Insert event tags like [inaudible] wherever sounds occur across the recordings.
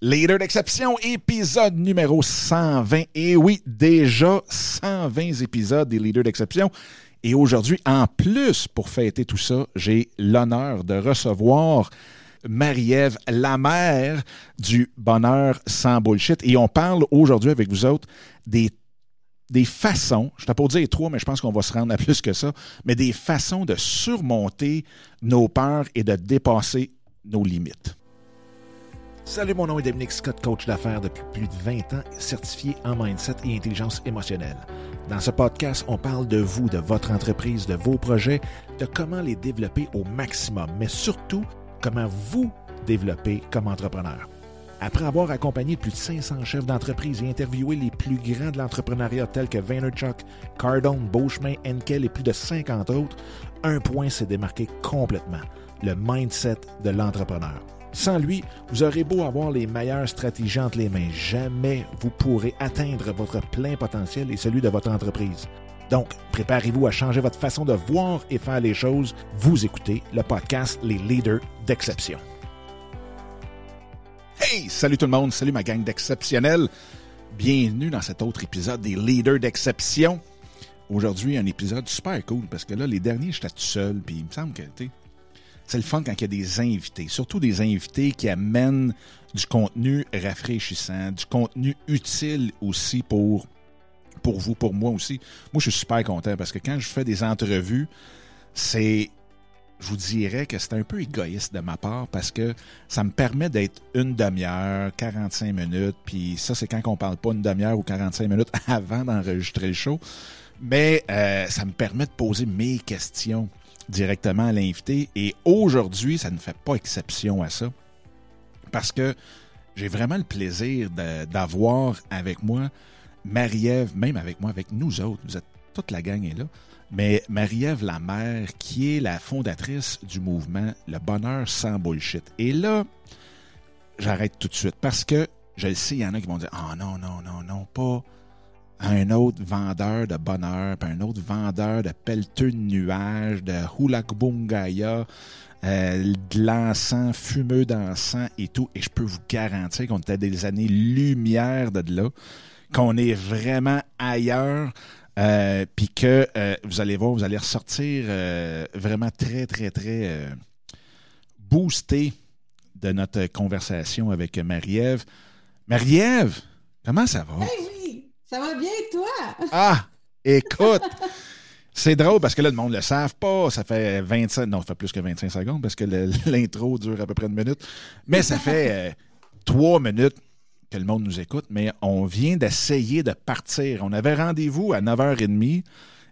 Leader d'exception, épisode numéro 120. Et oui, déjà 120 épisodes des Leaders d'exception. Et aujourd'hui, en plus, pour fêter tout ça, j'ai l'honneur de recevoir Marie-Ève, la mère du bonheur sans bullshit. Et on parle aujourd'hui avec vous autres des, des façons, je t'ai pas dire trois, mais je pense qu'on va se rendre à plus que ça, mais des façons de surmonter nos peurs et de dépasser nos limites. Salut, mon nom est Dominique Scott, coach d'affaires depuis plus de 20 ans, certifié en mindset et intelligence émotionnelle. Dans ce podcast, on parle de vous, de votre entreprise, de vos projets, de comment les développer au maximum, mais surtout comment vous développer comme entrepreneur. Après avoir accompagné plus de 500 chefs d'entreprise et interviewé les plus grands de l'entrepreneuriat tels que Vaynerchuk, Cardone, Beauchemin, Enkel et plus de 50 autres, un point s'est démarqué complètement, le mindset de l'entrepreneur. Sans lui, vous aurez beau avoir les meilleures stratégies entre les mains, jamais vous pourrez atteindre votre plein potentiel et celui de votre entreprise. Donc, préparez-vous à changer votre façon de voir et faire les choses. Vous écoutez le podcast Les Leaders d'Exception. Hey, salut tout le monde, salut ma gang d'exceptionnels. Bienvenue dans cet autre épisode des Leaders d'Exception. Aujourd'hui, un épisode super cool parce que là, les derniers, j'étais tout seul, puis il me semble que, tu c'est le fun quand il y a des invités, surtout des invités qui amènent du contenu rafraîchissant, du contenu utile aussi pour, pour vous, pour moi aussi. Moi, je suis super content parce que quand je fais des entrevues, c'est je vous dirais que c'est un peu égoïste de ma part parce que ça me permet d'être une demi-heure, 45 minutes, puis ça, c'est quand on parle pas une demi-heure ou 45 minutes [laughs] avant d'enregistrer le show. Mais euh, ça me permet de poser mes questions directement à l'invité. Et aujourd'hui, ça ne fait pas exception à ça. Parce que j'ai vraiment le plaisir d'avoir avec moi Marie-Ève, même avec moi, avec nous autres. Vous êtes toute la gang est là. Mais Marie-Ève la mère, qui est la fondatrice du mouvement Le Bonheur sans bullshit. Et là, j'arrête tout de suite parce que je le sais, il y en a qui vont dire Ah oh, non, non, non, non, pas un autre vendeur de bonheur, puis un autre vendeur de pelleteux de nuages, de hulakbungaya, euh, de l'encens, fumeux d'encens et tout. Et je peux vous garantir qu'on était des années-lumière de là, qu'on est vraiment ailleurs. Euh, puis que euh, vous allez voir, vous allez ressortir euh, vraiment très, très, très boosté de notre conversation avec Marie-Ève. Marie-Ève, comment ça va? Ça va bien, toi? Ah, écoute! [laughs] C'est drôle parce que là, le monde ne le savent pas. Ça fait 25, non, ça fait plus que 25 secondes parce que [laughs] l'intro dure à peu près une minute. Mais ça fait euh, trois minutes que le monde nous écoute. Mais on vient d'essayer de partir. On avait rendez-vous à 9h30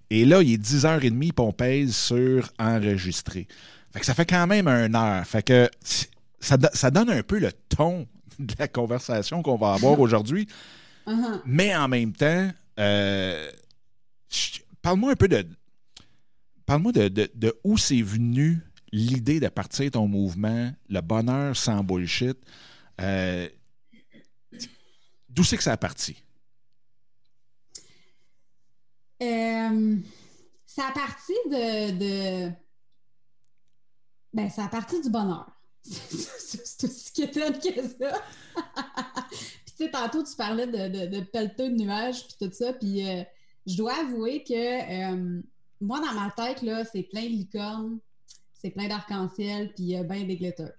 et là, il est 10h30 et on pèse sur enregistrer. Fait que ça fait quand même une heure. Fait que ça, ça donne un peu le ton de la conversation qu'on va avoir [laughs] aujourd'hui. Uh-huh. Mais en même temps, euh, parle-moi un peu de. Parle-moi de, où c'est venu l'idée de partir ton mouvement, le bonheur sans bullshit. Euh, d'où c'est que ça a parti? Euh, ça a parti de, Ben, ça a parti du bonheur. [laughs] c'est aussi quétaine que ça. Tu sais, tantôt, tu parlais de, de, pelleteux de nuages, puis tout ça, puis euh, je dois avouer que euh, moi, dans ma tête, là, c'est plein de licornes, c'est plein d'arc-en-ciel, puis il bien des glitters.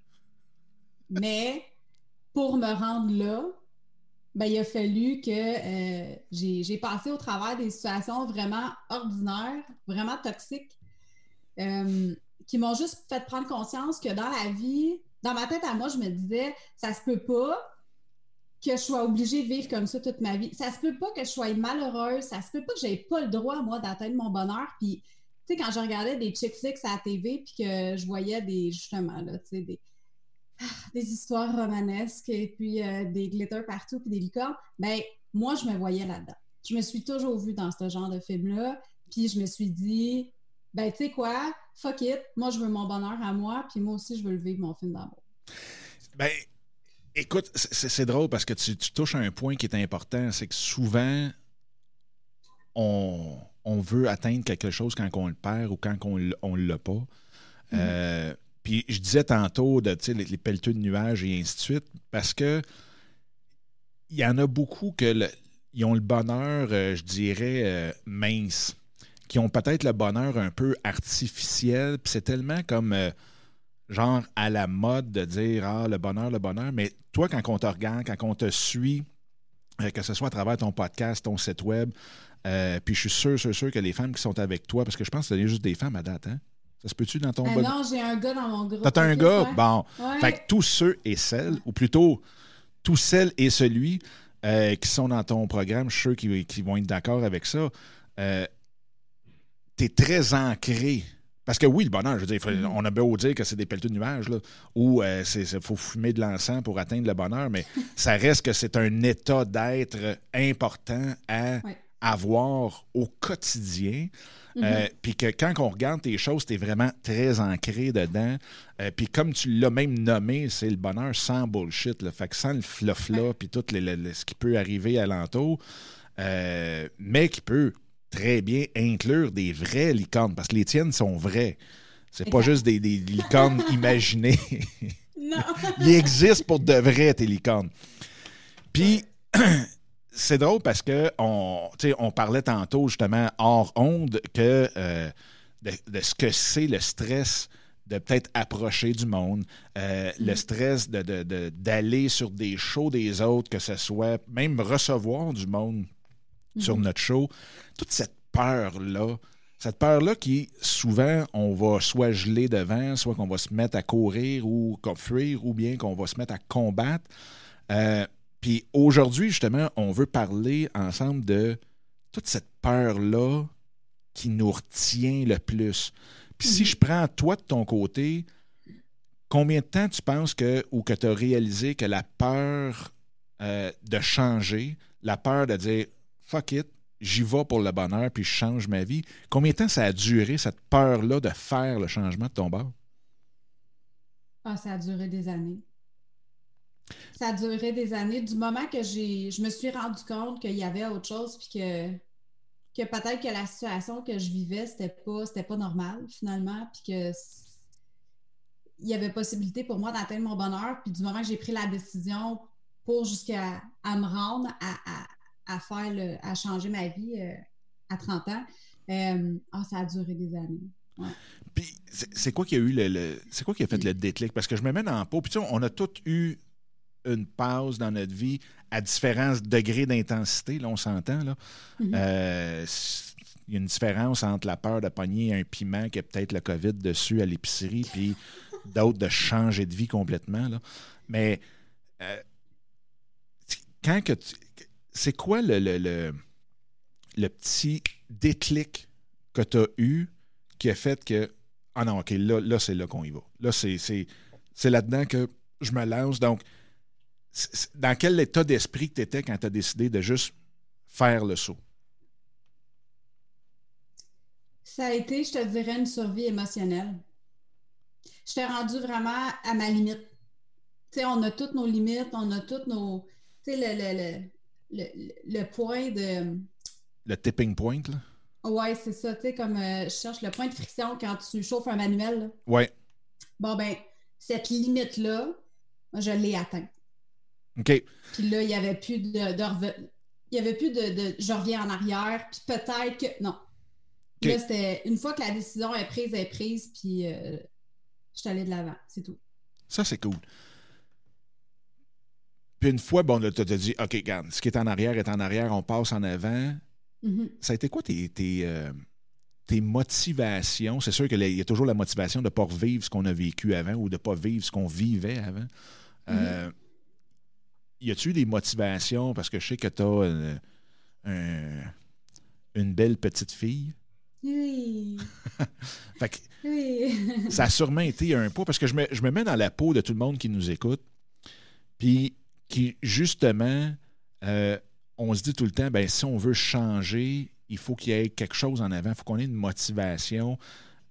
Mais pour me rendre là, ben, il a fallu que euh, j'ai passé au travers des situations vraiment ordinaires, vraiment toxiques, qui m'ont juste fait prendre conscience que dans la vie, dans ma tête à moi, je me disais, ça se peut pas que je sois obligée de vivre comme ça toute ma vie. Ça se peut pas que je sois malheureuse, ça se peut pas que j'aie pas le droit, moi, d'atteindre mon bonheur. Puis, tu sais, quand je regardais des chick flicks à la TV, puis que je voyais des, justement, là, tu sais, des, ah, des histoires romanesques, et puis euh, des glitters partout, puis des licornes, ben moi, je me voyais là-dedans. Je me suis toujours vue dans ce genre de film-là, puis je me suis dit, ben, tu sais quoi, fuck it, moi, je veux mon bonheur à moi, puis moi aussi, je veux le vivre, mon film d'amour. Ben, Écoute, c'est drôle parce que tu, touches à un point qui est important, c'est que souvent, on, veut atteindre quelque chose quand on le perd ou quand on ne l'a pas. Mm-hmm. Euh, puis je disais tantôt de les, les pelleteux de nuages et ainsi de suite, parce que il y en a beaucoup que ils ont le bonheur, euh, je dirais, euh, mince, qui ont peut-être le bonheur un peu artificiel. Puis c'est tellement comme genre à la mode de dire Ah, le bonheur, le bonheur. Mais toi, quand on te regarde, quand on te suit, que ce soit à travers ton podcast, ton site web, puis je suis sûr, sûr, sûr que les femmes qui sont avec toi, parce que je pense que c'est juste des femmes à date, hein? Ça se peut-tu dans ton euh, Non, j'ai un gars dans mon groupe. T'as un gars? Bon. Fait que tous ceux et celles, ou plutôt tous celles et celui euh, qui sont dans ton programme, je suis sûr qu'ils vont être d'accord avec ça. Euh, tu es très ancré. Parce que oui, le bonheur, je veux dire, mm-hmm. on a beau dire que c'est des pelleteux de nuages, là, ou il faut fumer de l'encens pour atteindre le bonheur, mais [laughs] ça reste que c'est un état d'être important à avoir au quotidien. Euh, mm-hmm. puis que quand on regarde tes choses, tu es vraiment très ancré dedans. Euh, puis comme tu l'as même nommé, c'est le bonheur sans bullshit. Là. Fait que sans le fluff-là, puis tout ce qui peut arriver alentour, euh, mais qui peut très bien inclure des vraies licornes, parce que les tiennes sont vraies. C'est pas juste des, des licornes [laughs] imaginées. non. [laughs] Il existe pour de vraies, tes licornes. Puis, [clears throat] c'est drôle parce que on, on parlait tantôt justement hors onde que euh, de, ce que c'est le stress de peut-être approcher du monde, euh, le mm-hmm. stress d'aller de, d'aller sur des shows des autres, que ce soit même recevoir du monde sur mm-hmm. notre show, toute cette peur-là, cette peur-là qui, souvent, on va soit geler devant, soit qu'on va se mettre à courir ou fuir, ou bien qu'on va se mettre à combattre. Euh, puis aujourd'hui, justement, on veut parler ensemble de toute cette peur-là qui nous retient le plus. Puis si mhm. je prends toi de ton côté, combien de temps tu penses que, ou que tu as réalisé que la peur euh, de changer, la peur de dire fuck it, j'y vais pour le bonheur, puis je change ma vie, combien de temps ça a duré, cette peur-là de faire le changement de ton bord? Ah, ça a duré des années. Ça a duré des années. Du moment que j'ai, je me suis rendu compte qu'il y avait autre chose, puis que, que peut-être que la situation que je vivais, c'était pas, pas normal finalement, puis que il y avait possibilité pour moi d'atteindre mon bonheur. Puis du moment que j'ai pris la décision pour jusqu'à à me rendre à, faire le, à changer ma vie euh, à 30 ans, euh, ah, ça a duré des années. Puis c'est quoi qui a eu le, c'est quoi qui a fait le déclic? Parce que je me mets dans la peau puis tu sais, on a tous eu une pause dans notre vie à différents degrés d'intensité, là, on s'entend. Là. Mm-hmm. Euh, il y a une différence entre la peur de pogner un piment qui a peut-être le COVID dessus à l'épicerie, puis d'autres de changer de vie complètement. Là. Mais euh, quand que c'est quoi le, le, le, petit déclic que tu as eu qui a fait que Ah non, OK, là, là c'est là qu'on y va. Là, c'est, là-dedans que je me lance. Donc, dans quel état d'esprit tu étais quand tu as décidé de juste faire le saut? Ça a été, je te dirais, une survie émotionnelle. Je t'ai rendu vraiment à ma limite. Tu sais, on a toutes nos limites, on a toutes nos. Tu sais, le, le, le, point de. Le tipping point, là? Oui, c'est ça. Tu sais, comme euh, je cherche le point de friction quand tu chauffes un manuel. Oui. Bon, ben, cette limite-là, je l'ai atteinte. OK. Puis là, il n'y avait plus de, il y avait plus de, je reviens en arrière, puis peut-être que. Non. Là, c'était une fois que la décision est prise, elle est prise, puis euh, je suis allée de l'avant, c'est tout. Ça, c'est cool. Puis une fois, bon, tu as dit, OK, regarde, ce qui est en arrière est en arrière, on passe en avant. Mm-hmm. Ça a été quoi tes, tes, euh, tes motivations? C'est sûr qu'il y a toujours la motivation de ne pas revivre ce qu'on a vécu avant ou de ne pas vivre ce qu'on vivait avant. Euh, mm-hmm y a-tu des motivations? Parce que je sais que tu as une, belle petite fille. Oui. [laughs] fait oui. [laughs] ça a sûrement été un poids parce que je me, je me, mets dans la peau de tout le monde qui nous écoute. Puis qui, justement, euh, on se dit tout le temps, ben, si on veut changer, il faut qu'il y ait quelque chose en avant, il faut qu'on ait une motivation.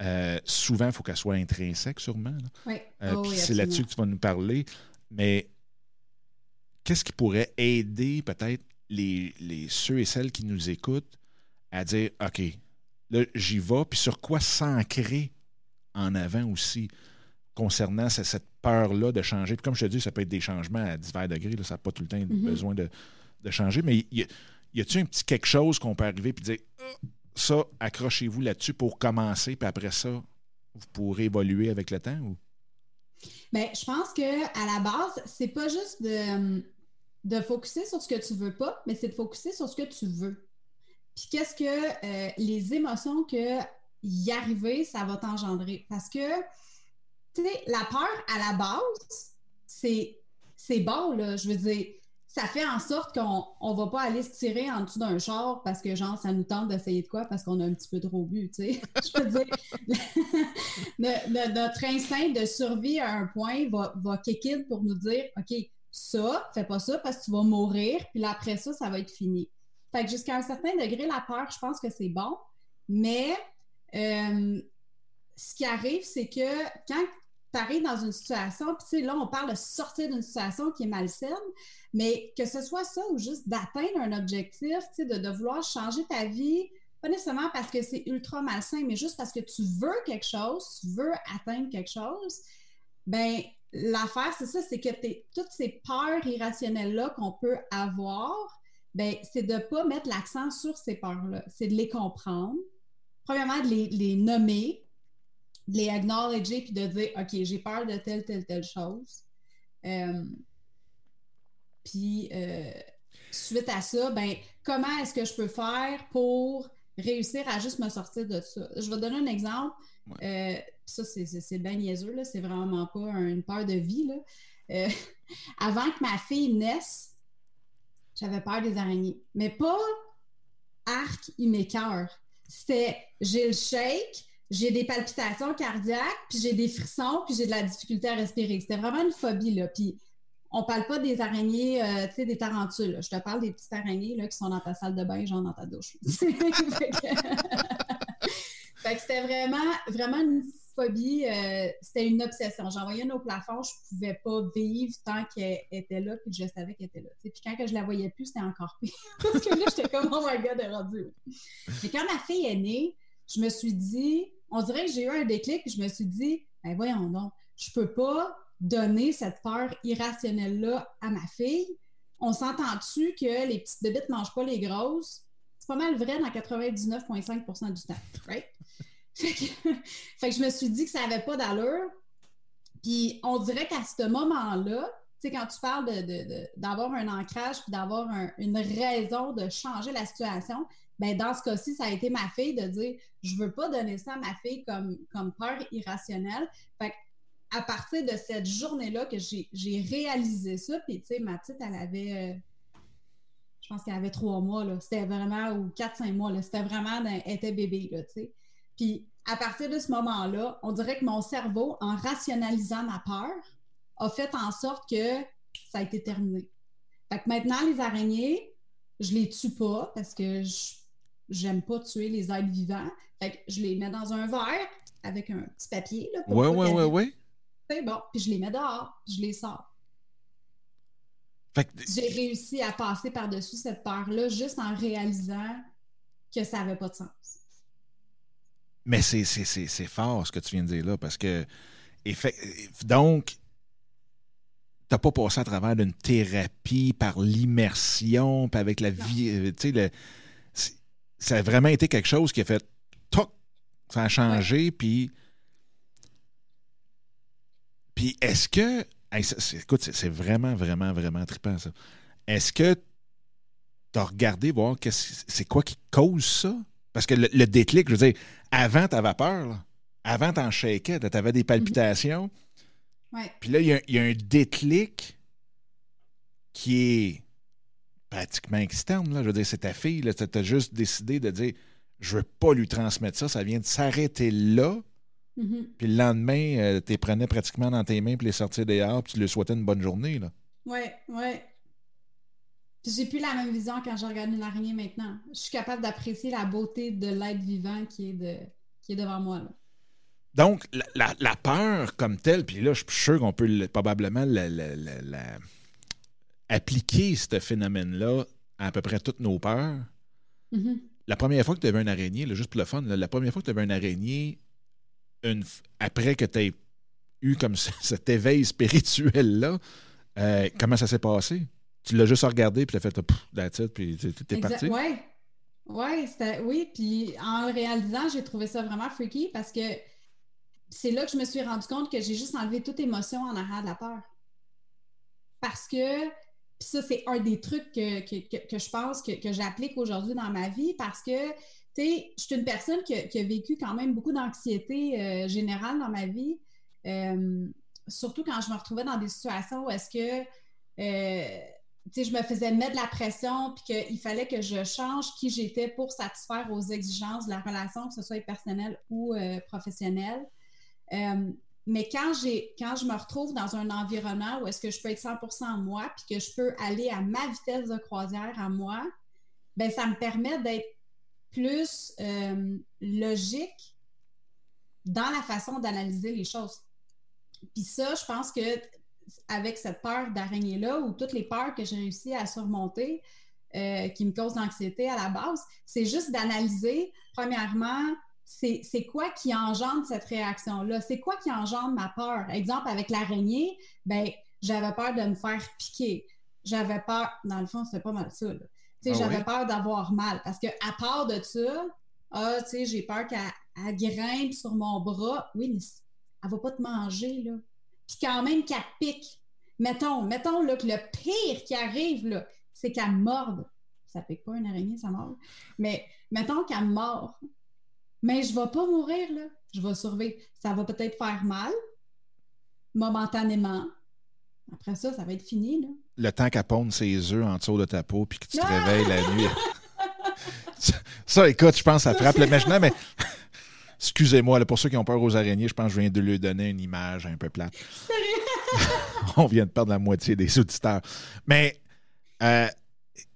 Euh, souvent, il faut qu'elle soit intrinsèque, sûrement. Oui. Euh, oh c'est là-dessus que tu vas nous parler. Mais qu'est-ce qui pourrait aider peut-être les, ceux et celles qui nous écoutent à dire OK, là, j'y vais, puis sur quoi s'ancrer en avant aussi concernant cette peur-là de changer. Puis comme je te dis, ça peut être des changements à divers degrés. ça n'a pas tout le temps mm-hmm. besoin de, changer. Mais y, y a-t-il un petit quelque chose qu'on peut arriver et dire ah, ça, accrochez-vous là-dessus pour commencer, puis après ça, vous pourrez évoluer avec le temps? Ou? Bien, je pense que à la base, c'est pas juste de, de focuser sur ce que tu veux pas, mais c'est de focuser sur ce que tu veux. Puis qu'est-ce que euh, les émotions que y arriver, ça va t'engendrer. Parce que, la peur à la base, c'est, c'est bon, là. Je veux dire, ça fait en sorte qu'on ne va pas aller se tirer en dessous d'un char parce que, genre, ça nous tente d'essayer de quoi? Parce qu'on a un petit peu trop bu, tu sais. [laughs] Je veux dire, [laughs] notre instinct de survie à un point va, va kick in pour nous dire, OK, ça, fais pas ça parce que tu vas mourir, puis là, après ça, ça va être fini. Fait que jusqu'à un certain degré, la peur, je pense que c'est bon, mais euh, ce qui arrive, c'est que quand dans une situation, puis tu sais, là, on parle de sortir d'une situation qui est malsaine, mais que ce soit ça ou juste d'atteindre un objectif, tu sais, de, de, vouloir changer ta vie, pas nécessairement parce que c'est ultra malsain, mais juste parce que tu veux quelque chose, tu veux atteindre quelque chose, ben l'affaire, c'est ça, c'est que toutes ces peurs irrationnelles-là qu'on peut avoir, ben c'est de ne pas mettre l'accent sur ces peurs-là, c'est de les comprendre, premièrement, de les, nommer, de les acknowledger, puis de dire, OK, j'ai peur de telle, telle, telle chose. Euh, puis, euh, suite à ça, ben, comment est-ce que je peux faire pour réussir à juste me sortir de ça? Je vais donner un exemple. Euh, ça, c'est bien niaiseux, là. C'est vraiment pas une peur de vie, là. [laughs] avant que ma fille naisse, j'avais peur des araignées. Mais pas arc, il m'écœure c'était j'ai le shake, j'ai des palpitations cardiaques, puis j'ai des frissons, puis j'ai de la difficulté à respirer. C'était vraiment une phobie, là. Puis on parle pas des araignées, euh, tu sais, des tarentules. Je te parle des petites araignées là, qui sont dans ta salle de bain, genre dans ta douche. [laughs] fait que c'était vraiment, vraiment une phobie, euh, c'était une obsession. J'envoyais une au plafond, je pouvais pas vivre tant qu'elle était là, puis je savais qu'elle était là. Puis quand que je la voyais plus, c'était encore pire. [laughs] Parce que là, j'étais comme, oh my god, elle est. Mais quand ma fille est née, je me suis dit, on dirait que j'ai eu un déclic, je me suis dit, ben voyons donc, je peux pas donner cette peur irrationnelle-là à ma fille. On s'entend-tu que les petites bébites mangent pas les grosses? C'est pas mal vrai dans 99,5% du temps, right? [laughs] fait, que, je me suis dit que ça n'avait pas d'allure. Puis on dirait qu'à ce moment-là, tu sais, quand tu parles d'avoir un ancrage puis d'avoir une raison de changer la situation, ben dans ce cas-ci, ça a été ma fille de dire je veux pas donner ça à ma fille comme, comme peur irrationnelle. Fait à partir de cette journée-là que j'ai réalisé ça, puis tu sais, ma petite, elle avait, euh, je pense qu'elle avait trois mois, là. C'était vraiment, ou quatre, cinq mois, là. C'était vraiment, elle était bébé, là, tu sais. Puis à partir de ce moment-là, on dirait que mon cerveau, en rationalisant ma peur, a fait en sorte que ça a été terminé. Fait que maintenant, les araignées, je les tue pas parce que j'aime pas tuer les êtres vivants. Fait que je les mets dans un verre avec un petit papier. Là, ouais, ouais, ouais, ouais. C'est bon. Puis je les mets dehors, je les sors. J'ai réussi à passer par-dessus cette peur-là juste en réalisant que ça n'avait pas de sens. Mais c'est fort ce que tu viens de dire là, parce que donc, t'as pas passé à travers d'une thérapie par l'immersion, puis avec la vie. Euh, tu sais, ça a vraiment été quelque chose qui a fait toc, ça a changé, puis. Puis est-ce que. écoute, c'est vraiment, vraiment, vraiment trippant, ça. Est-ce que tu as regardé voir c'est quoi qui cause ça? Parce que le, déclic, je veux dire, avant, tu avais peur. Là. Avant, tu en shakeais. Tu avais des palpitations. Puis là, il y, a un déclic qui est pratiquement externe. Là. Je veux dire, c'est ta fille. Tu as juste décidé de dire je veux pas lui transmettre ça. Ça vient de s'arrêter là. Mm-hmm. Puis le lendemain, euh, tu les prenais pratiquement dans tes mains puis les sortir dehors puis tu lui souhaitais une bonne journée. Oui, oui. J'ai plus la même vision quand je regarde une araignée maintenant. Je suis capable d'apprécier la beauté de l'être vivant qui est, de, qui est devant moi. Donc, la, peur comme telle, puis là, je suis sûr qu'on peut probablement appliquer ce phénomène-là à à peu près toutes nos peurs. Mm-hmm. La première fois que tu avais une araignée, juste pour le fun, la première fois que tu avais une araignée, une, après que tu aies eu comme [laughs] cet éveil spirituel-là, euh, comment ça s'est passé? Tu l'as juste regardé, puis tu as fait that's it, puis t'es parti? Ouais. Ouais, oui, puis en le réalisant, j'ai trouvé ça vraiment freaky parce que c'est là que je me suis rendu compte que j'ai juste enlevé toute émotion en arrière de la peur. Parce que, puis ça, c'est un des trucs que, je pense que, j'applique aujourd'hui dans ma vie parce que, tu sais, je suis une personne qui a, vécu quand même beaucoup d'anxiété euh, générale dans ma vie. Euh, surtout quand je me retrouvais dans des situations où est-ce que euh, sais, je me faisais mettre de la pression puis qu'il fallait que je change qui j'étais pour satisfaire aux exigences de la relation, que ce soit personnelle ou professionnelle. Mais quand, j'ai, quand je me retrouve dans un environnement où est-ce que je peux être 100% moi, puis que je peux aller à ma vitesse de croisière à moi, ben ça me permet d'être plus euh, logique dans la façon d'analyser les choses. Puis ça, je pense que avec cette peur d'araignée-là, ou toutes les peurs que j'ai réussi à surmonter, euh, qui me causent l'anxiété à la base, c'est juste d'analyser, premièrement, c'est quoi qui engendre cette réaction-là? C'est quoi qui engendre ma peur? Exemple, avec l'araignée, ben, j'avais peur de me faire piquer. J'avais peur, dans le fond, c'est pas mal ça. Ah j'avais peur d'avoir mal. Parce que à part de ça, ah, j'ai peur qu'elle grimpe sur mon bras. Oui, mais elle va pas te manger, là. Puis quand même qu'elle pique. Mettons, mettons là, que le pire qui arrive, là, c'est qu'elle morde. Ça pique pas une araignée, ça mord. Mais mettons qu'elle mord. Mais je ne vais pas mourir, là. Je vais survivre. Ça va peut-être faire mal, momentanément. Après ça, ça va être fini, là. Le temps qu'elle ponde ses œufs en dessous de ta peau puis que tu te réveilles la nuit. [laughs] ça, écoute, je pense que ça frappe l'imagination, mais [laughs] excusez-moi, pour ceux qui ont peur aux araignées, je pense que je viens de lui donner une image un peu plate. [laughs] On vient de perdre la moitié des auditeurs. Mais euh,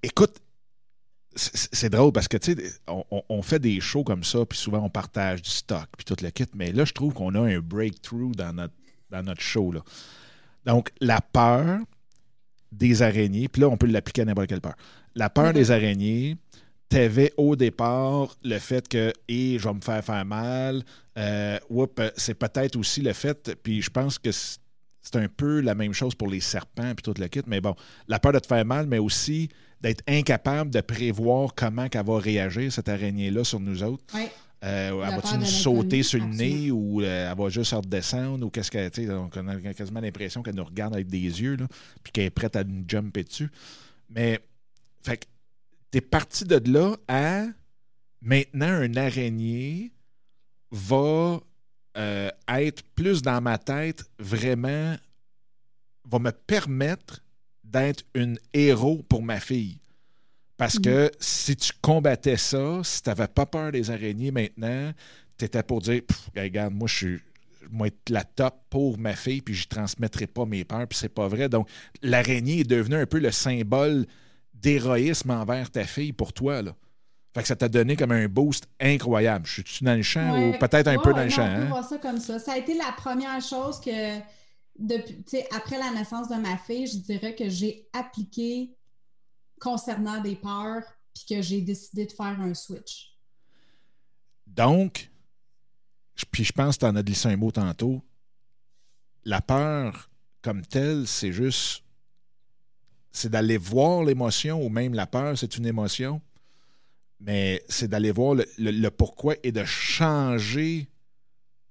écoute, c'est drôle parce que, tu sais, on, fait des shows comme ça, puis souvent on partage du stock, puis tout le kit. Mais là, je trouve qu'on a un breakthrough dans notre, dans notre show. Là. Donc, la peur des araignées, puis là, on peut l'appliquer à n'importe quelle peur. La peur des araignées, t'avais au départ le fait que, et je vais me faire faire mal. Euh, c'est peut-être aussi le fait, puis je pense que c'est un peu la même chose pour les serpents, puis tout le kit. Mais bon, la peur de te faire mal, mais aussi d'être incapable de prévoir comment elle va réagir, cette araignée-là, sur nous autres. Oui. Euh, elle va-tu nous sauter sur le nez ou euh, elle va juste redescendre ou qu'est-ce qu'elle. On a quasiment l'impression qu'elle nous regarde avec des yeux, là, puis qu'elle est prête à nous jumper dessus. Mais, fait que, t'es parti de là à maintenant un araignée va euh, être plus dans ma tête, vraiment, va me permettre d'être une héros pour ma fille. Parce que mm. si tu combattais ça, si tu n'avais pas peur des araignées maintenant, tu étais pour dire regarde, moi je suis moi être la top pour ma fille, puis je ne transmettrai pas mes peurs, puis c'est pas vrai. Donc, l'araignée est devenue un peu le symbole d'héroïsme envers ta fille pour toi. Là. Fait que ça t'a donné comme un boost incroyable. Je suis dans le champ ou peut-être un peu dans le champ? On peut hein? voir ça comme ça. Ça a été la première chose que depuis, après la naissance de ma fille, je dirais que j'ai appliqué concernant des peurs, puis que j'ai décidé de faire un switch. Donc, puis je pense que tu en as glissé un mot tantôt, la peur comme telle, c'est juste, c'est d'aller voir l'émotion, ou même la peur, c'est une émotion, mais c'est d'aller voir le, pourquoi et de changer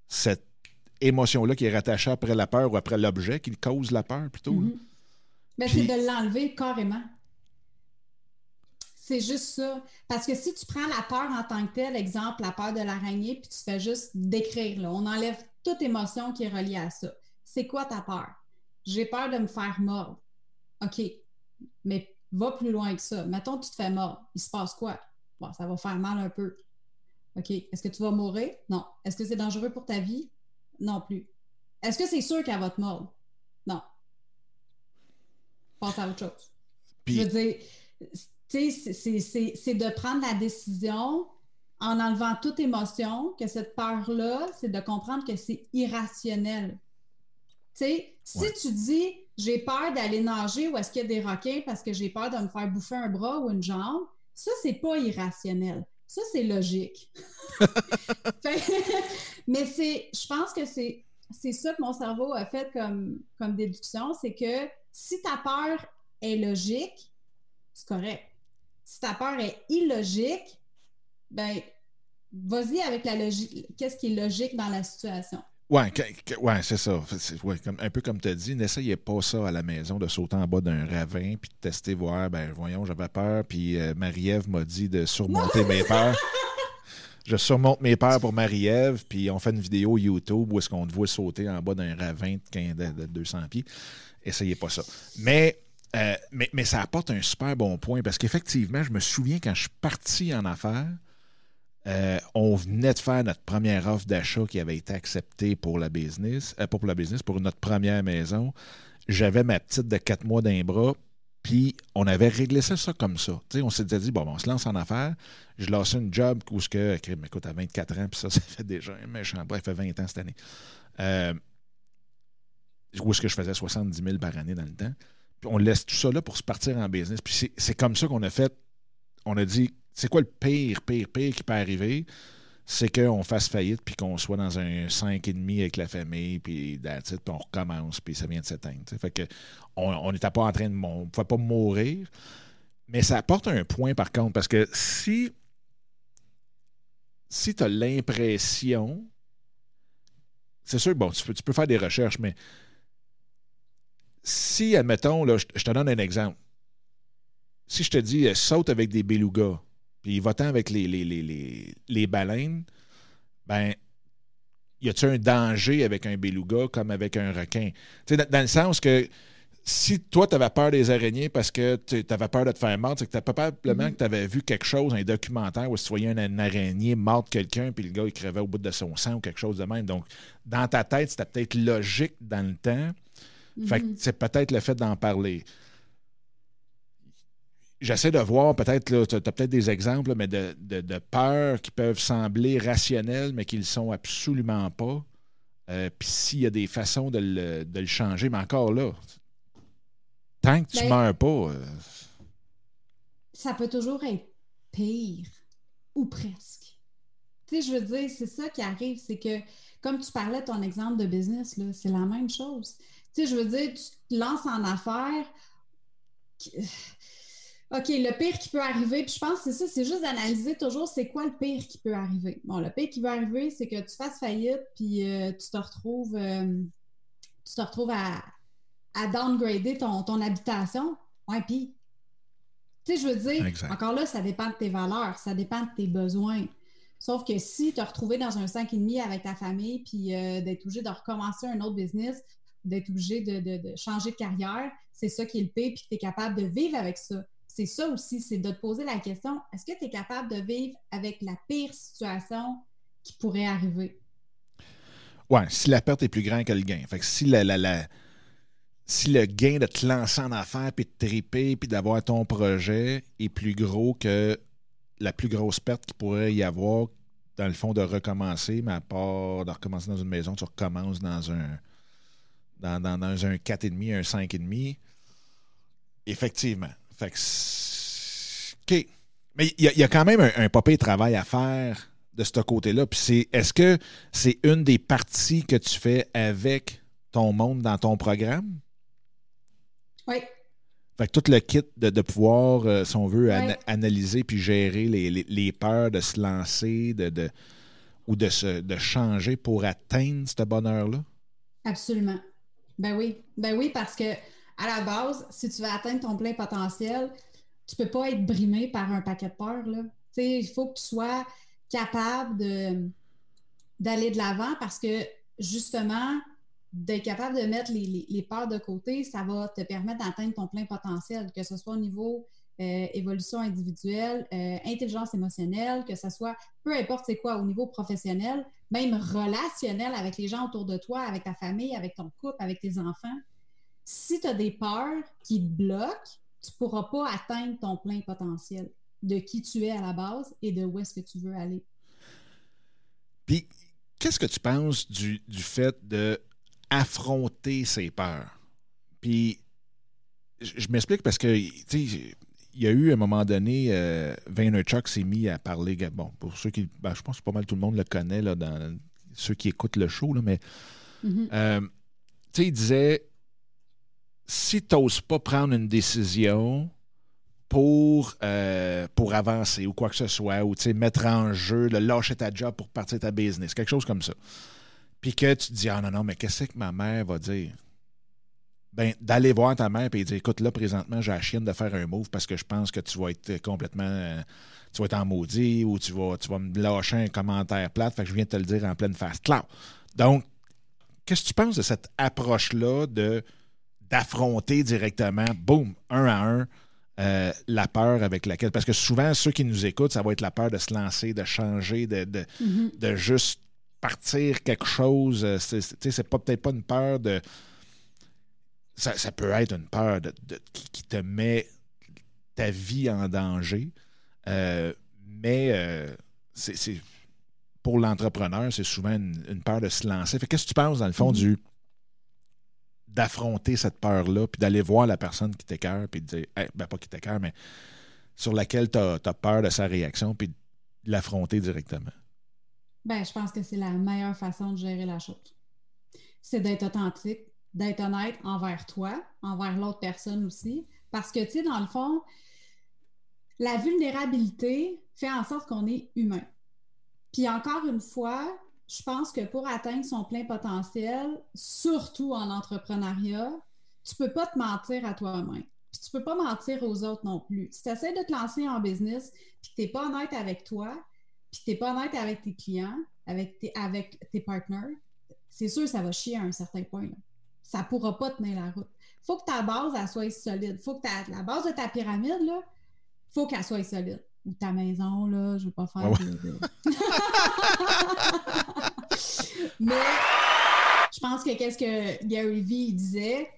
cette émotion-là qui est rattachée après la peur ou après l'objet qui cause la peur plutôt. Mais ben, c'est de l'enlever carrément. C'est juste ça. Parce que si tu prends la peur en tant que telle, exemple, la peur de l'araignée, puis tu fais juste décrire, là, on enlève toute émotion qui est reliée à ça. C'est quoi ta peur? J'ai peur de me faire mordre. OK. Mais va plus loin que ça. Mettons tu te fais mordre. Il se passe quoi? Bon, ça va faire mal un peu. OK. Est-ce que tu vas mourir? Non. Est-ce que c'est dangereux pour ta vie? Non plus. Est-ce que c'est sûr qu'elle va te mordre? Non. Pense à autre chose. Je veux dire, tu sais, c'est de prendre la décision en enlevant toute émotion, que cette peur-là, c'est de comprendre que c'est irrationnel. Tu sais, si tu dis j'ai peur d'aller nager ou est-ce qu'il y a des requins parce que j'ai peur de me faire bouffer un bras ou une jambe, ça, c'est pas irrationnel. Ça, c'est logique. [laughs] [laughs] mais c'est, je pense que c'est c'est ça que mon cerveau a fait comme, comme déduction, c'est que si ta peur est logique, c'est correct. Si ta peur est illogique, ben vas-y avec la logique. Qu'est-ce qui est logique dans la situation? Ouais, ouais c'est ça. comme, un peu comme tu as dit, n'essayez pas ça à la maison, de sauter en bas d'un ravin puis de tester, voir, ben voyons, j'avais peur, puis euh, Marie-Ève m'a dit de surmonter mes peurs. [laughs] Je surmonte mes peurs pour Marie-Ève, puis on fait une vidéo YouTube où est-ce qu'on te voit sauter en bas d'un ravin de, de 200 pieds. Essayez pas ça. Mais euh, mais, mais, ça apporte un super bon point parce qu'effectivement, je me souviens quand je suis parti en affaires, euh, on venait de faire notre première offre d'achat qui avait été acceptée pour la business, euh, pour la business, pour notre première maison. J'avais ma petite de quatre mois d'un bras, puis on avait réglé ça, ça comme ça. on s'était dit, bon, on se lance en affaires. Je lance une job où ce que, écoute, à 24 ans, puis ça, [laughs] ça fait déjà un méchant bras, ça fait 20 ans cette année. où est-ce que je faisais 70 000 par année dans le temps on laisse tout ça là pour se partir en business. Puis c'est comme ça qu'on a fait. On a dit, c'est quoi le pire, pire, pire qui peut arriver? C'est qu'on fasse faillite, puis qu'on soit dans un 5,5 avec la famille, puis on recommence, puis ça vient de s'éteindre. Fait que on n'était pas en train de. On ne pouvait pas mourir. Mais ça apporte un point, par contre, parce que si. Si tu as l'impression. C'est sûr, bon, tu peux, tu peux faire des recherches, mais si, admettons, là, je, te donne un exemple. Si je te dis euh, saute avec des belugas, puis va-t'en avec les, les, les, baleines, ben, y a-t-il un danger avec un beluga comme avec un requin? Dans, dans, le sens que si toi, tu avais peur des araignées parce que tu avais peur de te faire mordre, c'est que probablement mm-hmm. que tu avais vu quelque chose, un documentaire où tu voyais une, araignée mordre quelqu'un, puis le gars, il crevait au bout de son sang ou quelque chose de même. Donc, dans ta tête, c'était peut-être logique dans le temps fait mhm. c'est peut-être le fait d'en parler. J'essaie de voir, peut-être, tu as peut-être des exemples, mais de, de, peurs qui peuvent sembler rationnelles, mais qui ne le sont absolument pas. Euh, puis s'il y a des façons de le, changer, mais encore là, tant que tu ne meurs pas. Euh, ça peut toujours être pire, ou presque. Tu sais, je veux dire, c'est ça qui arrive, c'est que, comme tu parlais de ton exemple de business, c'est la même chose. Tu sais, je veux dire, tu te lances en affaires. OK, le pire qui peut arriver, puis je pense que c'est ça, c'est juste d'analyser toujours c'est quoi le pire qui peut arriver. Bon, le pire qui peut arriver, c'est que tu fasses faillite, puis euh, tu te retrouves, euh, tu te retrouves à, à downgrader ton, ton habitation. Ouais, puis, tu sais, je veux dire, encore là, ça dépend de tes valeurs, ça dépend de tes besoins. Sauf que si tu as retrouvé dans un 5,5 avec ta famille, puis euh, d'être obligé de recommencer un autre business, d'être obligé de, changer de carrière, c'est ça qui est le pire, puis que tu es capable de vivre avec ça. C'est ça aussi, c'est de te poser la question, est-ce que tu es capable de vivre avec la pire situation qui pourrait arriver? Oui, si la perte est plus grande que le gain. Fait que si la, la, si le gain de te lancer en affaires, puis de triper, puis d'avoir ton projet est plus gros que la plus grosse perte qu'il pourrait y avoir, dans le fond, de recommencer, mais à part de recommencer dans une maison, tu recommences dans un, dans, dans, dans un 4,5, un 5,5. Effectivement. Fait que, OK. Mais il y, a quand même un, un papier travail à faire de ce côté-là. Puis c'est, est-ce que c'est une des parties que tu fais avec ton monde dans ton programme? Oui. Fait que tout le kit de, pouvoir, euh, si on veut, analyser puis gérer les, les, peurs de se lancer de, de ou de, se, de changer pour atteindre ce bonheur-là? Absolument. Ben oui, ben oui, parce que à la base, si tu veux atteindre ton plein potentiel, tu peux pas être brimé par un paquet de peurs. Il faut que tu sois capable d'aller de l'avant parce que justement, d'être capable de mettre les, les, peurs de côté, ça va te permettre d'atteindre ton plein potentiel, que ce soit au niveau euh, évolution individuelle, euh, intelligence émotionnelle, que ce soit peu importe c'est quoi, au niveau professionnel, même relationnel avec les gens autour de toi, avec ta famille, avec ton couple, avec tes enfants. Si tu as des peurs qui te bloquent, tu ne pourras pas atteindre ton plein potentiel de qui tu es à la base et de où est-ce que tu veux aller. Puis, qu'est-ce que tu penses du, du fait de affronter ces peurs? Puis, je, m'explique parce que, tu sais, il y a eu à un moment donné, euh, Vaynerchuk s'est mis à parler. Bon, pour ceux qui. Ben, je pense que pas mal tout le monde le connaît, là, dans ceux qui écoutent le show, là, mais Mhm. Euh, tu sais, il disait si tu n'oses pas prendre une décision pour, euh, pour avancer ou quoi que ce soit, ou mettre en jeu, le lâcher ta job pour partir ta business, quelque chose comme ça. Puis que tu te dis, ah non, non, mais qu'est-ce que ma mère va dire? Ben, d'aller voir ta mère et dire, écoute, là, présentement, j'ai la chienne de faire un move parce que je pense que tu vas être complètement. euh, tu vas être en maudit ou tu vas, tu vas me lâcher un commentaire plate, fait que je viens de te le dire en pleine face. Claire. Donc, qu'est-ce que tu penses de cette approche-là de d'affronter directement, boum, un à un, euh, la peur avec laquelle. Parce que souvent, ceux qui nous écoutent, ça va être la peur de se lancer, de changer, de, de, Mhm. de juste partir quelque chose. Euh, C'est, c'est- tu sais, c'est pas, peut-être pas une peur de. Ça, ça peut être une peur de, de- qui, qui te met ta vie en danger. Euh, mais euh, c'est, pour l'entrepreneur, c'est souvent une, une peur de se lancer. Fait que qu'est-ce que tu penses, dans le fond, Mhm. du d'affronter cette peur-là, puis d'aller voir la personne qui t'écœure, puis de dire, Hey, ben pas qui t'écœure, mais sur laquelle tu as, peur de sa réaction, puis de l'affronter directement? Ben, je pense que c'est la meilleure façon de gérer la chose. C'est d'être authentique, d'être honnête envers toi, envers l'autre personne aussi. Parce que, tu sais, dans le fond, la vulnérabilité fait en sorte qu'on est humain. Puis encore une fois, je pense que pour atteindre son plein potentiel, surtout en entrepreneuriat, tu peux pas te mentir à toi-même. Puis tu peux pas mentir aux autres non plus. Si tu essaies de te lancer en business, puis que tu n'es pas honnête avec toi, puis tu n'es pas honnête avec tes clients, avec tes, avec tes partenaires, c'est sûr que ça va chier à un certain point. Là. Ça ne pourra pas tenir la route. Faut que ta base elle soit solide. Faut que la base de ta pyramide, il faut qu'elle soit solide. Ou ta maison, là, je ne veux pas faire Ah ouais. de- de... [laughs] Mais je pense que qu'est-ce que Gary Vee disait,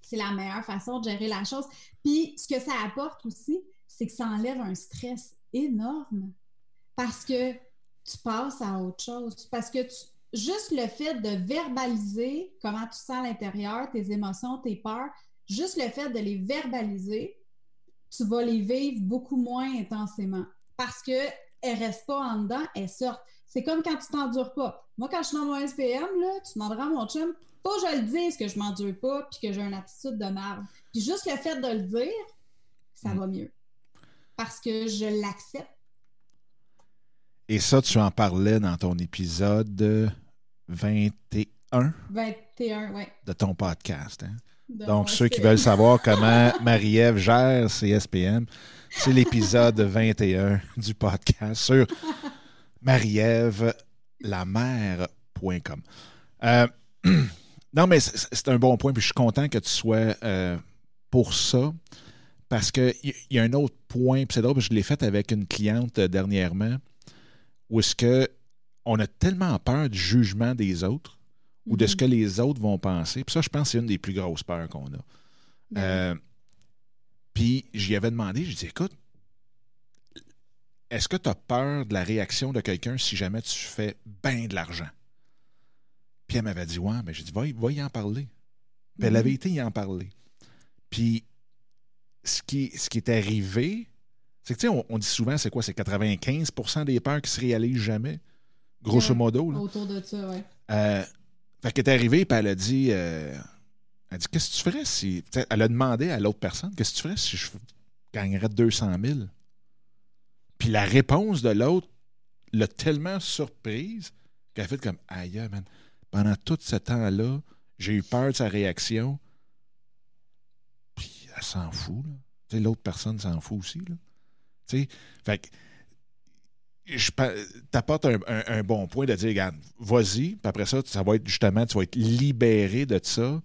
c'est la meilleure façon de gérer la chose. Puis ce que ça apporte aussi, c'est que ça enlève un stress énorme parce que tu passes à autre chose. Parce que tu- juste le fait de verbaliser comment tu sens à l'intérieur, tes émotions, tes peurs, juste le fait de les verbaliser, tu vas les vivre beaucoup moins intensément parce qu'elles ne restent pas en dedans, elles sortent. C'est comme quand tu t'endures pas. Moi, quand je suis dans mon SPM, là, tu demanderas à mon chum, pas que je le dise que je m'endure pas puis que j'ai une attitude de merde. Puis juste le fait de le dire, ça Mm. va mieux. Parce que je l'accepte. Et ça, tu en parlais dans ton épisode 21 21, ouais. de ton podcast. hein? Donc, ceux qui veulent savoir [laughs] comment Marie-Ève gère ses SPM, c'est l'épisode 21 du podcast sur mariève-la-mère.com. Euh, [clears throat] non, mais c'est un bon point, puis je suis content que tu sois euh, pour ça, parce qu'il y, y a un autre point, puis c'est drôle, je l'ai fait avec une cliente euh, dernièrement, où est-ce que on a tellement peur du jugement des autres ou de ce Mhm. que les autres vont penser. Puis ça, je pense que c'est une des plus grosses peurs qu'on a. Ben Euh, puis j'y avais demandé, je dis écoute, est-ce que tu as peur de la réaction de quelqu'un si jamais tu fais bien de l'argent? Puis elle m'avait dit ouais, mais j'ai dit va, y- va y en parler. Puis elle Mhm. avait été y en parler. Puis ce qui, ce qui est arrivé, c'est que tu sais, on, on dit souvent, c'est quoi? C'est 95% des peurs qui se réalisent jamais, grosso Ouais. modo. là. Autour de ça, ouais. Euh, fait qu'elle est arrivée, puis elle a dit, euh, elle dit, qu'est-ce que tu ferais si... Elle a demandé à l'autre personne, qu'est-ce que tu ferais si je gagnerais 200 000? Puis la réponse de l'autre l'a tellement surprise qu'elle a fait comme, aïe, man, pendant tout ce temps-là, j'ai eu peur de sa réaction. Puis elle s'en fout, là. L'autre personne s'en fout aussi, là. Tu sais, fait je t'apportes un, un- un bon point de dire, regarde, vas-y, puis après ça, ça va être justement, tu vas être libéré de ça.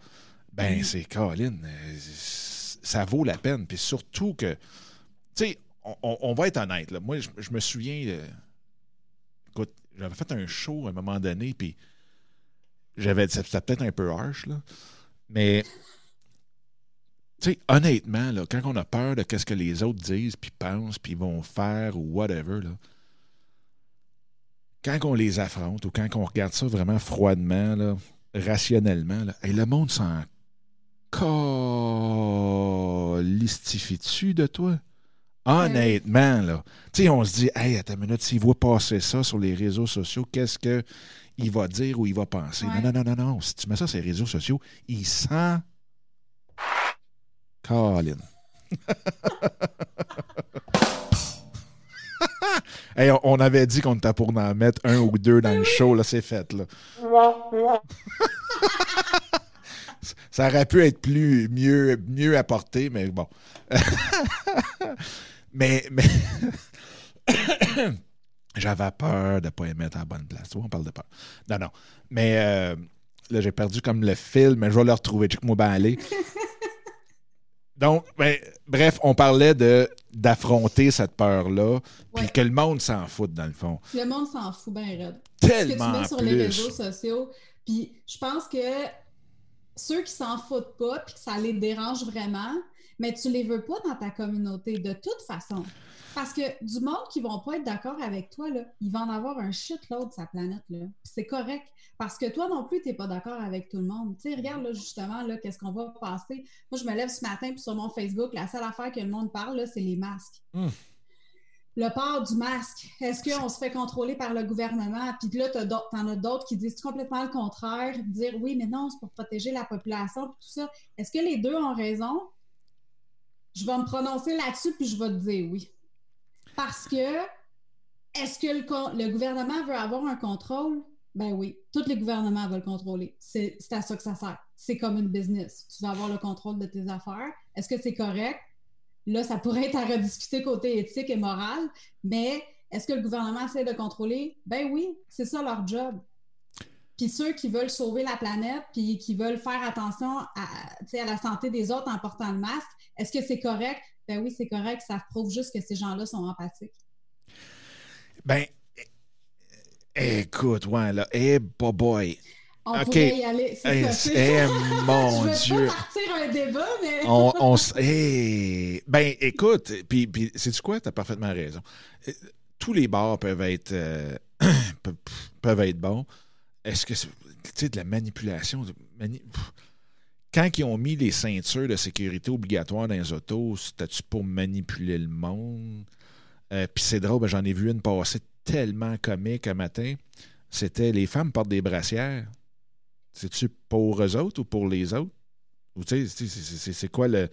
Ben, c'est Caroline, euh, ça vaut la peine. Puis surtout que, tu sais, on, on- on va être honnête. Là. Moi, je, je me souviens, euh, écoute, j'avais fait un show à un moment donné, puis j'avais, c'était peut-être un peu harsh, là, mais tu sais, honnêtement, là, quand on a peur de ce que les autres disent, puis pensent, puis vont faire ou whatever, là, quand on les affronte ou quand on regarde ça vraiment froidement, là, rationnellement, là, le monde s'en listifie-tu de toi? Honnêtement, là. Tu sais, on se dit, hey, à ta minute, s'ils voient passer ça sur les réseaux sociaux, qu'est-ce que il va dire ou il va penser? Ouais. Non, non, non, non, non. Si tu mets ça sur les réseaux sociaux, il sent. Colin. [laughs] Hey, on- on avait dit qu'on était pour en mettre un ou deux dans le show, là, c'est fait, là. [laughs] Ça aurait pu être plus mieux, mieux apporté, mais bon. [laughs] mais mais [coughs] j'avais peur de ne pas les mettre à la bonne place. On parle de peur. Non, non. Mais euh, là, j'ai perdu comme le fil, mais je vais le retrouver. Check-moi bien aller. [laughs] Donc, ben, bref, on parlait de d'affronter cette peur-là, puis que le monde s'en fout, dans le fond. Le monde s'en fout bien raide. Ce que tu Tellement mets sur plus. les réseaux sociaux. Puis je pense que ceux qui s'en foutent pas puis que ça les dérange vraiment, mais tu les veux pas dans ta communauté de toute façon. Parce que du monde qui vont pas être d'accord avec toi, là, il va en avoir un shitload de sa planète. là. C'est correct. Parce que toi non plus, tu n'es pas d'accord avec tout le monde. Tu sais, regarde là, justement, là, qu'est-ce qu'on va passer. Moi, je me lève ce matin, puis sur mon Facebook, la seule affaire que le monde parle, là, c'est les masques. Hum. Le port du masque. Est-ce qu'on se fait contrôler par le gouvernement? Puis là, tu en as d'autres qui disent complètement le contraire, dire oui, mais non, c'est pour protéger la population, puis tout ça. Est-ce que les deux ont raison? Je vais me prononcer là-dessus, puis je vais te dire oui. Parce que, est-ce que le, gouvernement veut avoir un contrôle? Ben oui, tous les gouvernements veulent le contrôler. C'est c'est à ça que ça sert. C'est comme une business. Tu vas avoir le contrôle de tes affaires. Est-ce que c'est correct? Là, ça pourrait être à rediscuter côté éthique et moral, mais est-ce que le gouvernement essaie de contrôler? Ben oui, c'est ça leur job. Puis ceux qui veulent sauver la planète, puis qui veulent faire attention à, tu à la santé des autres en portant le masque, est-ce que c'est correct? Ben oui, c'est correct. Ça prouve juste que ces gens-là sont empathiques. Ben, écoute, ouais, là, eh, boy, boy. On Ok. pourrait y aller. C'est Eh, ça. eh, mon [laughs] Je veux Dieu. pas partir un débat, mais... on, [laughs] hey! ben écoute, puis, puis sais-tu quoi? T'as parfaitement raison. Euh, Tous les bars peuvent être euh, [coughs] peuvent être bons. Est-ce que c'est tu sais, de la manipulation? de mani- pff. Quand ils ont mis les ceintures de sécurité obligatoires dans les autos, c'était-tu pour manipuler le monde? Euh, puis c'est drôle, ben, j'en ai vu une passer tellement comique un matin. C'était les femmes portent des brassières. C'est-tu pour eux autres ou pour les autres? Ou tu sais, c'est- quoi le.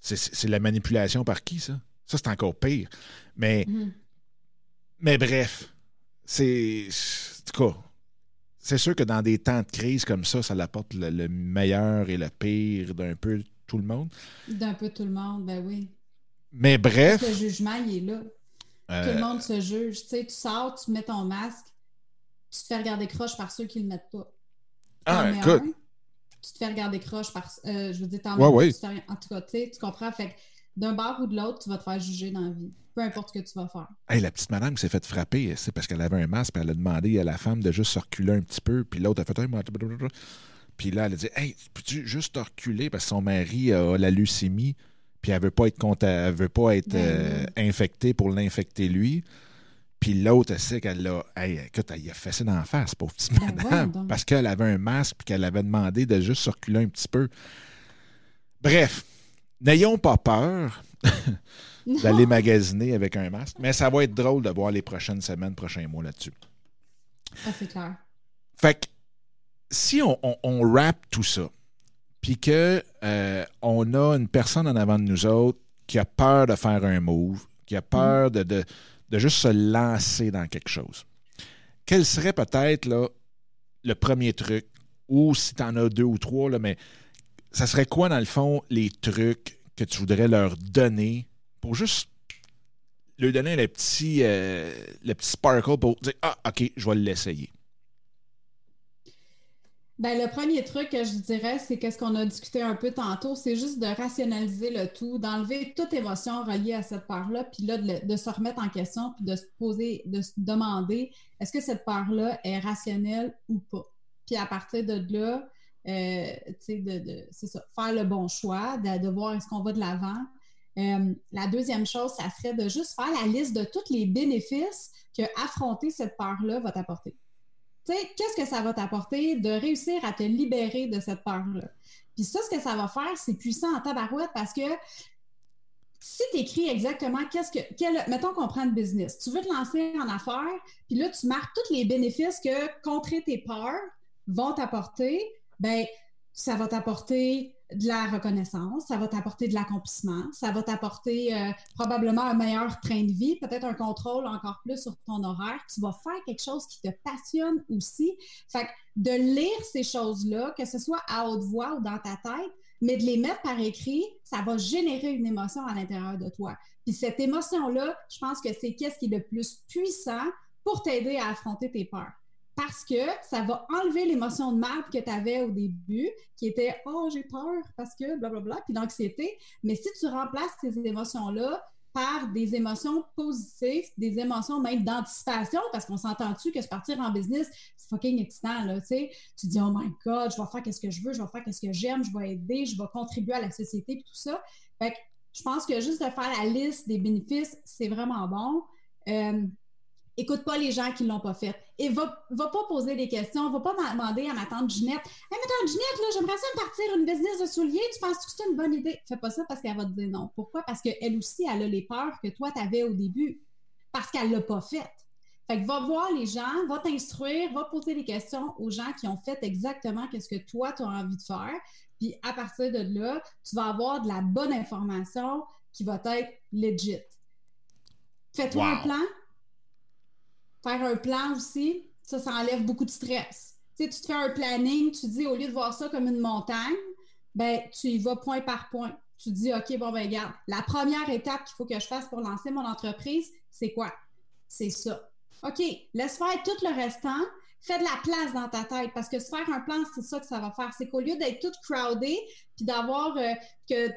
C'est la manipulation par qui, ça? Ça, c'est encore pire. Mais, Mhm. mais bref, c'est. En tout cas, c'est sûr que dans des temps de crise comme ça, ça apporte le, le meilleur et le pire d'un peu tout le monde. D'un peu tout le monde, ben oui. Mais bref. Le jugement, il est là. euh, Tout le monde se juge. Tu sais, tu sors, tu mets ton masque, tu te fais regarder croche par ceux qui le mettent pas. ah, écoute. un, tu te fais regarder croche par. euh, je veux dire, t'en Ouais, En tout cas, tu comprends. Fait que d'un bar ou de l'autre, tu vas te faire juger dans la vie. Peu importe ce que tu vas faire. Hey, la petite madame qui s'est fait frapper, c'est parce qu'elle avait un masque, puis elle a demandé à la femme de juste se reculer un petit peu, puis l'autre a fait blablabla. Puis là, elle a dit Hey, peux-tu juste te reculer parce que son mari a la leucémie, puis elle veut pas être conta- elle veut pas être Ben euh, infectée pour l'infecter lui. Puis l'autre, elle sait qu'elle l'a. Hey, écoute, elle y a fessé la face, pauvre petite Ben, madame, parce qu'elle avait un masque, puis qu'elle avait demandé de juste se reculer un petit peu. Bref, n'ayons pas peur [laughs] [laughs] d'aller magasiner avec un masque. Mais ça va être drôle de voir les prochaines semaines, prochains mois là-dessus. Ah, c'est clair. Fait que si on, on, on wrap tout ça, puis que euh, on a une personne en avant de nous autres qui a peur de faire un move, qui a peur de, de, de juste se lancer dans quelque chose, quel serait peut-être là, le premier truc, ou si tu en as deux ou trois, là, mais ça serait quoi dans le fond les trucs que tu voudrais leur donner pour juste leur donner le petit, euh, sparkle pour dire Ah, OK, je vais l'essayer. Ben, le premier truc que je dirais, c'est qu'est-ce qu'on a discuté un peu tantôt, c'est juste de rationaliser le tout, d'enlever toute émotion reliée à cette part-là, puis là, de, se remettre en question, puis de se poser, de se demander est-ce que cette part-là est rationnelle ou pas? Puis à partir de là, euh, de, de- c'est ça, faire le bon choix, de voir est-ce qu'on va de l'avant. Euh, la deuxième chose, ça serait de juste faire la liste de tous les bénéfices que affronter cette part-là va t'apporter. Tu sais, qu'est-ce que ça va t'apporter de réussir à te libérer de cette peur-là? Puis ça, ce que ça va faire, c'est puissant en tabarouette parce que si tu écris exactement qu'est-ce que. Quel, mettons qu'on prend le business. Tu veux te lancer en affaires, puis là, tu marques tous les bénéfices que contrer tes peurs vont t'apporter. Ben, ça va t'apporter de la reconnaissance, ça va t'apporter de l'accomplissement, ça va t'apporter euh, probablement un meilleur train de vie, peut-être un contrôle encore plus sur ton horaire. Tu vas faire quelque chose qui te passionne aussi. Fait que de lire ces choses-là, que ce soit à haute voix ou dans ta tête, mais de les mettre par écrit, ça va générer une émotion à l'intérieur de toi. Puis cette émotion-là, je pense que c'est qu'est-ce qui est le plus puissant pour t'aider à affronter tes peurs parce que ça va enlever l'émotion de mal que tu avais au début, qui était Oh, j'ai peur parce que blablabla, puis l'anxiété. Mais si tu remplaces ces émotions-là par des émotions positives, des émotions même d'anticipation, parce qu'on s'entend-tu que se partir en business, c'est fucking excitant, là, tu sais? Tu dis, oh my God, je vais faire qu'est-ce que je veux, je vais faire qu'est-ce que j'aime, je vais aider, je vais contribuer à la société, puis tout ça. Fait que je pense que juste de faire la liste des bénéfices, c'est vraiment bon. Euh, écoute pas les gens qui l'ont pas fait. Et va, va pas poser des questions, va pas demander à ma tante Ginette Hey, ma tante Ginette, là, j'aimerais ça partir une business de souliers, tu penses que c'est une bonne idée? Fais pas ça parce qu'elle va te dire non. Pourquoi? Parce qu'elle aussi, elle a les peurs que toi, tu avais au début. Parce qu'elle l'a pas fait. Fait que va voir les gens, va t'instruire, va poser des questions aux gens qui ont fait exactement ce que toi, tu as envie de faire. Puis à partir de là, tu vas avoir de la bonne information qui va être legit. Fais-toi un plan, Faire un plan aussi, ça, ça enlève beaucoup de stress. Tu sais, tu te fais un planning, tu dis, au lieu de voir ça comme une montagne, ben, tu y vas point par point. Tu dis, OK, bon, ben, regarde, la première étape qu'il faut que je fasse pour lancer mon entreprise, c'est quoi? C'est ça. OK, laisse faire tout le restant. Fais de la place dans ta tête parce que se faire un plan, c'est ça que ça va faire. C'est qu'au lieu d'être tout crowded puis d'avoir euh, que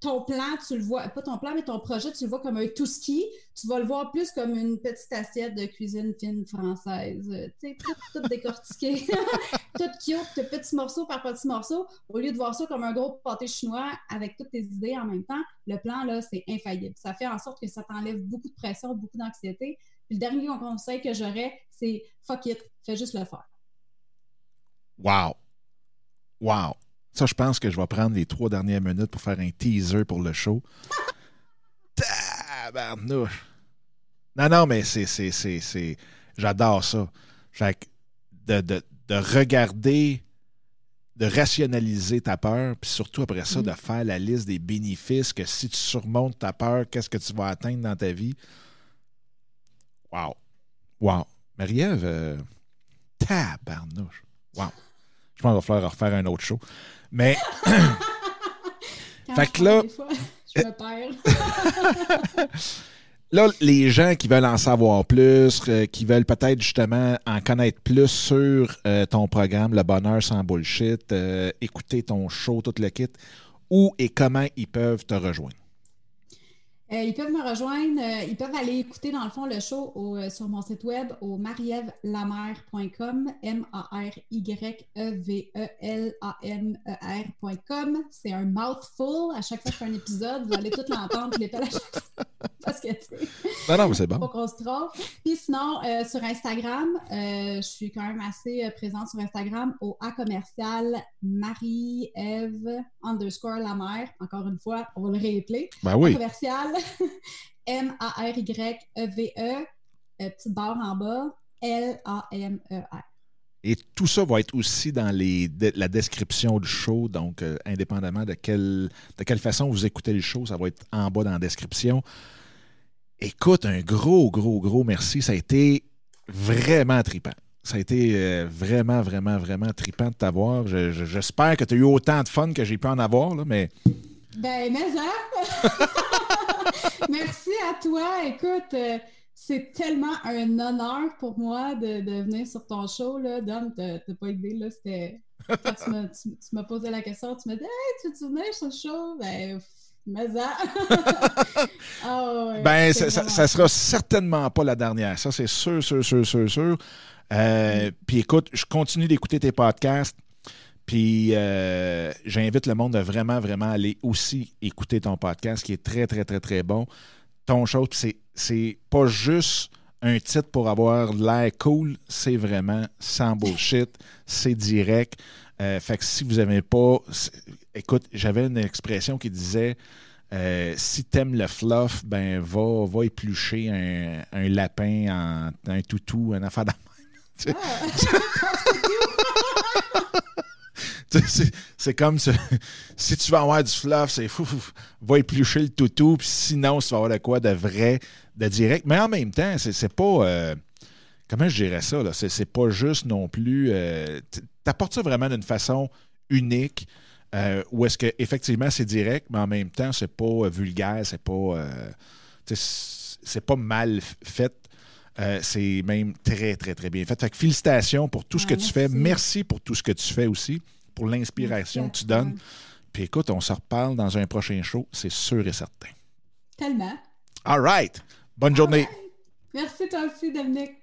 ton plan, tu le vois, pas ton plan, mais ton projet, tu le vois comme un tout ski. Tu vas le voir plus comme une petite assiette de cuisine fine française. Euh, tu tout décortiqué, [laughs] tout cute, petit morceau par petit morceau. Au lieu de voir ça comme un gros pâté chinois avec toutes tes idées en même temps, le plan, là, c'est infaillible. Ça fait en sorte que ça t'enlève beaucoup de pression, beaucoup d'anxiété. Puis le dernier conseil que j'aurais, c'est fuck it, fais juste le faire. Wow! Wow! Ça, je pense que je vais prendre les trois dernières minutes pour faire un teaser pour le show. [laughs] Tabarnouche! Non, non, mais c'est. c'est, J'adore ça. Fait de, de, de, regarder, de rationaliser ta peur, puis surtout après ça, de mm. faire la liste des bénéfices que si tu surmontes ta peur, qu'est-ce que tu vas atteindre dans ta vie? Wow! Wow! Marie-Ève, euh, tabarnouche! Wow! Je pense qu'il va falloir refaire un autre show. Mais. fait que là. je me perds. [laughs] là, les gens qui veulent en savoir plus, euh, qui veulent peut-être justement en connaître plus sur euh, ton programme, Le Bonheur sans Bullshit, euh, écouter ton show, tout le kit, où et comment ils peuvent te rejoindre? Euh, ils peuvent me rejoindre, euh, ils peuvent aller écouter dans le fond le show euh, sur mon site web au marievlamer.com, M-A-R-Y-E-V-E-L-A-M-E-R.com. C'est un mouthful. À chaque fois que je fais un épisode, vous allez tout l'entendre, je l'appelle à chaque fois. [laughs] Parce que, tu sais. Non, mais c'est bon. Pas qu'on se trompe. Puis sinon, sur Instagram, je suis quand même assez présente sur Instagram au A commercial Marie-Ève underscore la Encore une fois, on va le réappeler. Ben oui. commercial M-A-R-Y-E-V-E, e, euh, petite barre en bas, L-A-M-E-R. Et tout ça va être aussi dans les, la description du show, donc euh, indépendamment de quelle, de quelle façon vous écoutez le show, ça va être en bas dans la description. Écoute, un gros, gros, gros merci. Ça a été vraiment tripant. Ça a été euh, vraiment, vraiment, vraiment tripant de t'avoir. J'espère que tu as eu autant de fun que j'ai pu en avoir, là, mais. Ben, mais hein? [laughs] Merci à toi. Écoute, euh, c'est tellement un honneur pour moi de, de venir sur ton show. Là. Dom, t'as pas idée, là, c'était... tu m'as posé la question, tu m'as dit Hey, tu veux venir sur le show? Ben, mais [laughs] ça. oh, ben, ça, ça, sera certainement pas la dernière. Ça, c'est sûr, sûr, sûr, sûr, sûr. Euh, mm. Puis écoute, je continue d'écouter tes podcasts. Puis euh, j'invite le monde à vraiment, vraiment aller aussi écouter ton podcast qui est très, très, très, très bon. Ton show, c'est, c'est pas juste un titre pour avoir l'air cool, c'est vraiment sans bullshit, c'est direct. Euh, fait que si vous n'avez pas. Écoute, j'avais une expression qui disait Euh, si t'aimes le fluff, ben va, va éplucher un, un lapin en un toutou, un affaire de. [laughs] [laughs] [laughs] C'est- comme ce- [laughs] si tu veux avoir du fluff, c'est fou, va éplucher le toutou, puis sinon, tu vas avoir de quoi de vrai, de direct. Mais en même temps, c'est pas. euh, comment je dirais ça? là? C'est pas juste non plus. euh, T'apportes ça vraiment d'une façon unique, euh, où est-ce que effectivement c'est direct, mais en même temps, c'est pas euh, vulgaire, c'est pas. euh, c'est pas mal fait. Euh, c'est même très, très, très bien fait. Fait que félicitations pour tout ce que Ouais, tu fais. Merci pour tout ce que tu fais aussi, pour l'inspiration que tu donnes. Puis écoute, on se reparle dans un prochain show, c'est sûr et certain. Tellement. All right. Bonne journée. Merci toi aussi, Dominique.